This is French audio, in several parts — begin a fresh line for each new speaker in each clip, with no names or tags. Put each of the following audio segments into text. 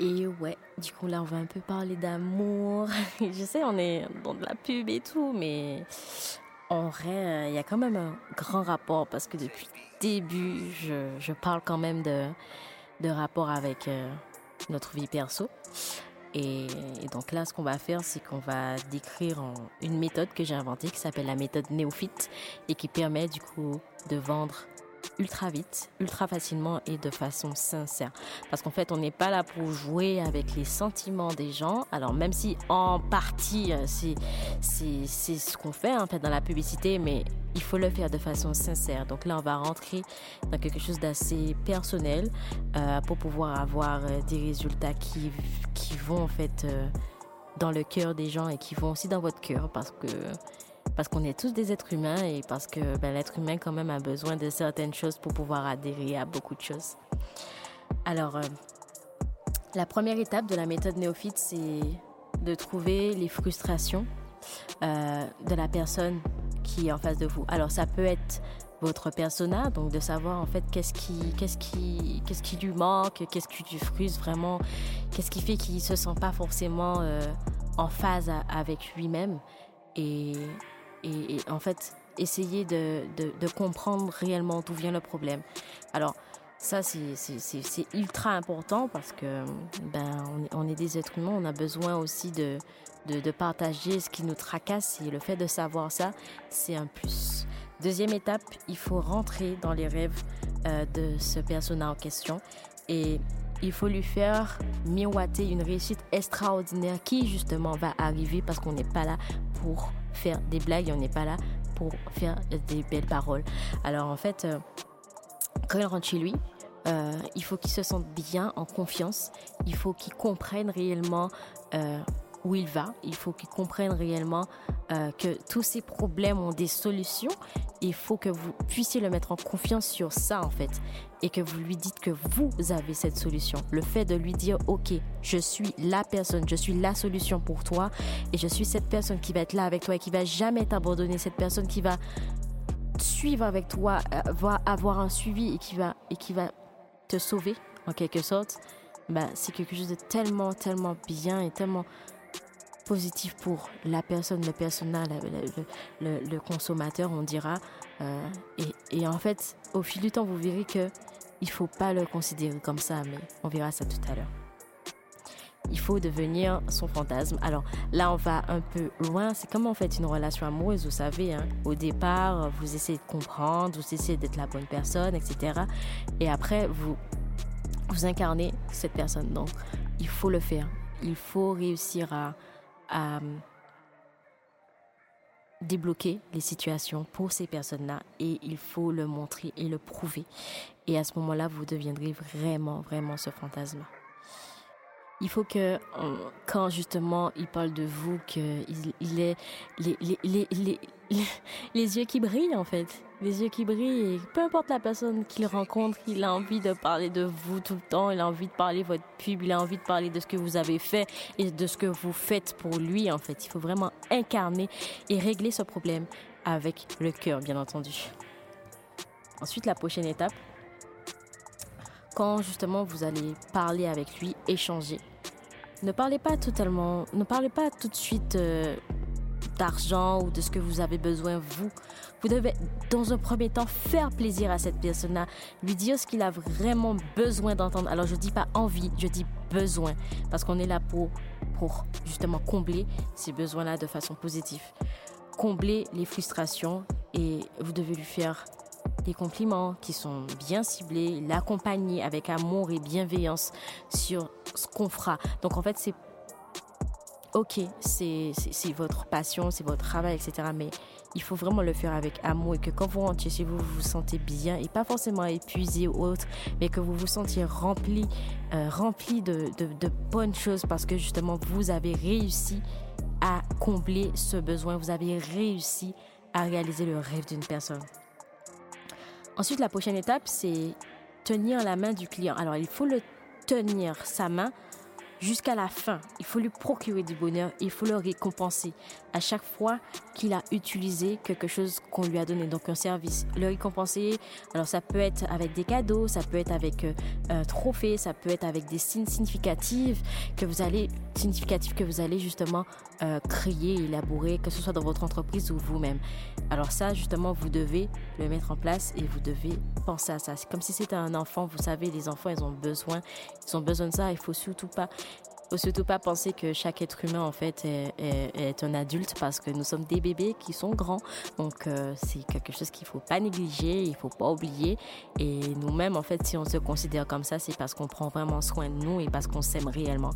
Et ouais, du coup là on va un peu parler d'amour. je sais on est dans de la pub et tout, mais en vrai il y a quand même un grand rapport parce que depuis le début je, je parle quand même de, de rapport avec euh, notre vie perso. Et, donc là, ce qu'on va faire, c'est qu'on va décrire une méthode que j'ai inventée qui s'appelle la méthode néophyte et qui permet du coup de vendre ultra vite, ultra facilement et de façon sincère. Parce qu'en fait, on n'est pas là pour jouer avec les sentiments des gens. Alors même si en partie euh, c'est c'est ce qu'on fait en fait dans la publicité, mais il faut le faire de façon sincère. Donc là, on va rentrer dans quelque chose d'assez personnel euh, pour pouvoir avoir euh, des résultats qui qui vont en fait dans le cœur des gens et qui vont aussi dans votre cœur parce que parce qu'on est tous des êtres humains et parce que ben, l'être humain quand même a besoin de certaines choses pour pouvoir adhérer à beaucoup de choses. Alors, euh, la première étape de la méthode néophyte, c'est de trouver les frustrations euh, de la personne qui est en face de vous. Alors, ça peut être votre persona, donc de savoir en fait qu'est-ce qui, lui manque, qu'est-ce qui lui frustre vraiment, qu'est-ce qui fait qu'il se sent pas forcément euh, en phase avec lui-même. Et, et, en fait, essayer de, comprendre réellement d'où vient le problème. Alors, ça, c'est ultra important parce que ben, on est, des êtres humains, on a besoin aussi de, partager ce qui nous tracasse et le fait de savoir ça, c'est un plus. Deuxième étape, il faut rentrer dans les rêves euh, de ce personnage en question et il faut lui faire miroiter une réussite extraordinaire qui justement va arriver parce qu'on n'est pas là pour faire des blagues, on n'est pas là pour faire des belles paroles. Alors en fait, euh, quand il rentre chez lui, euh, il faut qu'il se sente bien, en confiance. Il faut qu'il comprenne réellement euh, où il va. Il faut qu'il comprenne réellement euh, que tous ces problèmes ont des solutions. Il faut que vous puissiez le mettre en confiance sur ça en fait et que vous lui dites que vous avez cette solution. Le fait de lui dire OK, je suis la personne, je suis la solution pour toi et je suis cette personne qui va être là avec toi et qui va jamais t'abandonner, cette personne qui va suivre avec toi, euh, va avoir un suivi et qui va et qui va te sauver en quelque sorte. Bah, c'est quelque chose de tellement tellement bien et tellement positif pour la personne, le personnel, le, consommateur, on dira. Euh, et, et, en fait, au fil du temps, vous verrez que il faut pas le considérer comme ça, mais on verra ça tout à l'heure. Il faut devenir son fantasme. Alors là, on va un peu loin. C'est comme en fait une relation amoureuse, vous savez. Hein. Au départ, vous essayez de comprendre, vous essayez d'être la bonne personne, etc. Et après, vous vous incarnez cette personne. Donc, il faut le faire. Il faut réussir à, à débloquer les situations pour ces personnes-là et il faut le montrer et le prouver. Et à ce moment-là, vous deviendrez vraiment, vraiment ce fantasme. Il faut que quand justement il parle de vous, qu'il il est les, les, les, les, yeux qui brillent en fait, les yeux qui brillent. Peu importe la personne qu'il rencontre, il a envie de parler de vous tout le temps, il a envie de parler de votre pub, il a envie de parler de ce que vous avez fait et de ce que vous faites pour lui en fait. Il faut vraiment incarner et régler ce problème avec le cœur, bien entendu. Ensuite, la prochaine étape, quand justement vous allez parler avec lui, échanger. Ne parlez pas totalement, ne parlez pas tout de suite euh, d'argent ou de ce que vous avez besoin vous. Vous devez dans un premier temps faire plaisir à cette personne-là, lui dire ce qu'il a vraiment besoin d'entendre. Alors je dis pas envie, je dis besoin parce qu'on est là pour pour justement combler ces besoins-là de façon positive. Combler les frustrations et vous devez lui faire des compliments qui sont bien ciblés, l'accompagner avec amour et bienveillance sur ce qu'on fera. Donc en fait, c'est ok, c'est votre passion, c'est votre travail, etc. Mais il faut vraiment le faire avec amour et que quand vous rentrez chez vous, vous vous sentez bien et pas forcément épuisé ou autre, mais que vous vous sentiez rempli, euh, rempli de, de, de bonnes choses parce que justement vous avez réussi à combler ce besoin, vous avez réussi à réaliser le rêve d'une personne. Ensuite, la prochaine étape, c'est tenir la main du client. Alors, il faut le tenir sa main jusqu'à la fin. Il faut lui procurer du bonheur, il faut le récompenser à chaque fois qu'il a utilisé quelque chose qu'on lui a donné, donc un service. Le récompenser, alors ça peut être avec des cadeaux, ça peut être avec euh, un trophée, ça peut être avec des signes significatifs que vous allez, significatifs que vous allez justement euh, créer, élaborer, que ce soit dans votre entreprise ou vous-même. Alors ça, justement, vous devez le mettre en place et vous devez penser à ça. C'est comme si c'était un enfant. Vous savez, les enfants, ils ont besoin, ils ont besoin de ça. Il faut surtout pas faut surtout pas penser que chaque être humain en fait est, un adulte parce que nous sommes des bébés qui sont grands. Donc euh, c'est quelque chose qu'il faut pas négliger, il faut pas oublier. Et nous-mêmes en fait, si on se considère comme ça, c'est parce qu'on prend vraiment soin de nous et parce qu'on s'aime réellement.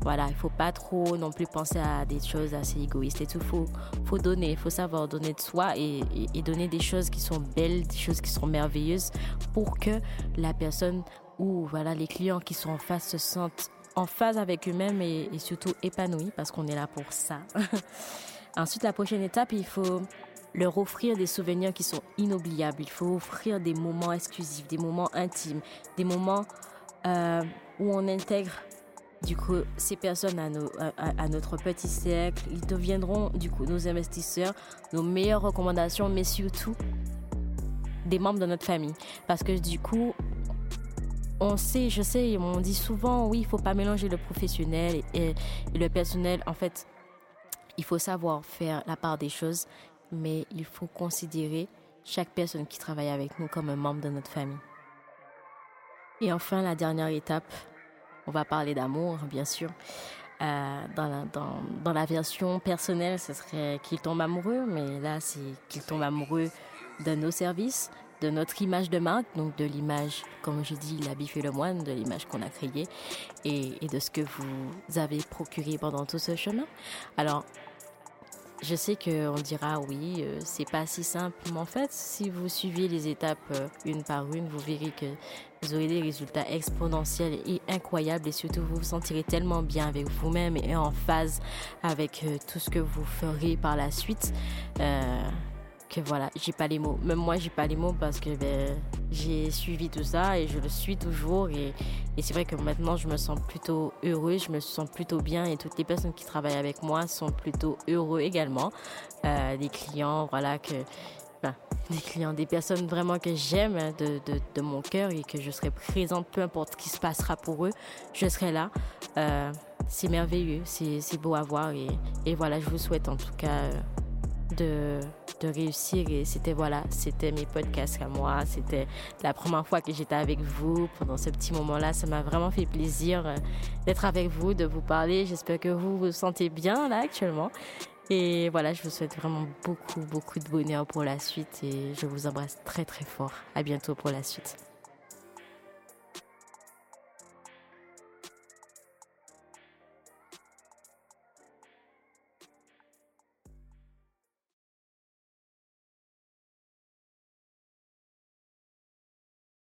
Voilà, il faut pas trop non plus penser à des choses assez égoïstes et tout. Faut faut donner, faut savoir donner de soi et, et donner des choses qui sont belles, des choses qui sont merveilleuses pour que la personne ou voilà les clients qui sont en face se sentent en phase avec eux-mêmes et, surtout épanouis parce qu'on est là pour ça. Ensuite, la prochaine étape, il faut leur offrir des souvenirs qui sont inoubliables. Il faut offrir des moments exclusifs, des moments intimes, des moments euh, où on intègre du coup ces personnes à, à, notre petit cercle. Ils deviendront du coup nos investisseurs, nos meilleures recommandations, mais surtout des membres de notre famille. Parce que du coup, on sait, je sais, on dit souvent, oui, il faut pas mélanger le professionnel et, le personnel. En fait, il faut savoir faire la part des choses, mais il faut considérer chaque personne qui travaille avec nous comme un membre de notre famille. Et enfin, la dernière étape, on va parler d'amour, bien sûr. Euh, dans, la, dans, dans, la version personnelle, ce serait qu'il tombe amoureux, mais là, c'est qu'il tombe amoureux de nos services, de notre image de marque, donc de l'image, comme je dis, la bif et le moine, de l'image qu'on a créée et, de ce que vous avez procuré pendant tout ce chemin. Alors, je sais qu'on dira oui, euh, c'est pas si simple, mais en fait, si vous suivez les étapes euh, une par une, vous verrez que vous aurez des résultats exponentiels et incroyables et surtout vous vous sentirez tellement bien avec vous-même et en phase avec euh, tout ce que vous ferez par la suite que voilà, j'ai pas les mots. Même moi, j'ai pas les mots parce que ben, j'ai suivi tout ça et je le suis toujours. Et, et c'est vrai que maintenant, je me sens plutôt heureux, je me sens plutôt bien et toutes les personnes qui travaillent avec moi sont plutôt heureux également. Euh, des clients, voilà, que. Ben, des clients, des personnes vraiment que j'aime de, de, de, mon cœur et que je serai présente, peu importe ce qui se passera pour eux, je serai là. Euh, c'est merveilleux, c'est beau à voir et, et, voilà, je vous souhaite en tout cas euh, de de réussir. Et c'était voilà, c'était mes podcasts à moi. C'était la première fois que j'étais avec vous pendant ce petit moment-là. Ça m'a vraiment fait plaisir euh, d'être avec vous, de vous parler. J'espère que vous vous sentez bien là actuellement. Et voilà, je vous souhaite vraiment beaucoup, beaucoup de bonheur pour la suite et je vous embrasse très, très fort. À bientôt pour la suite.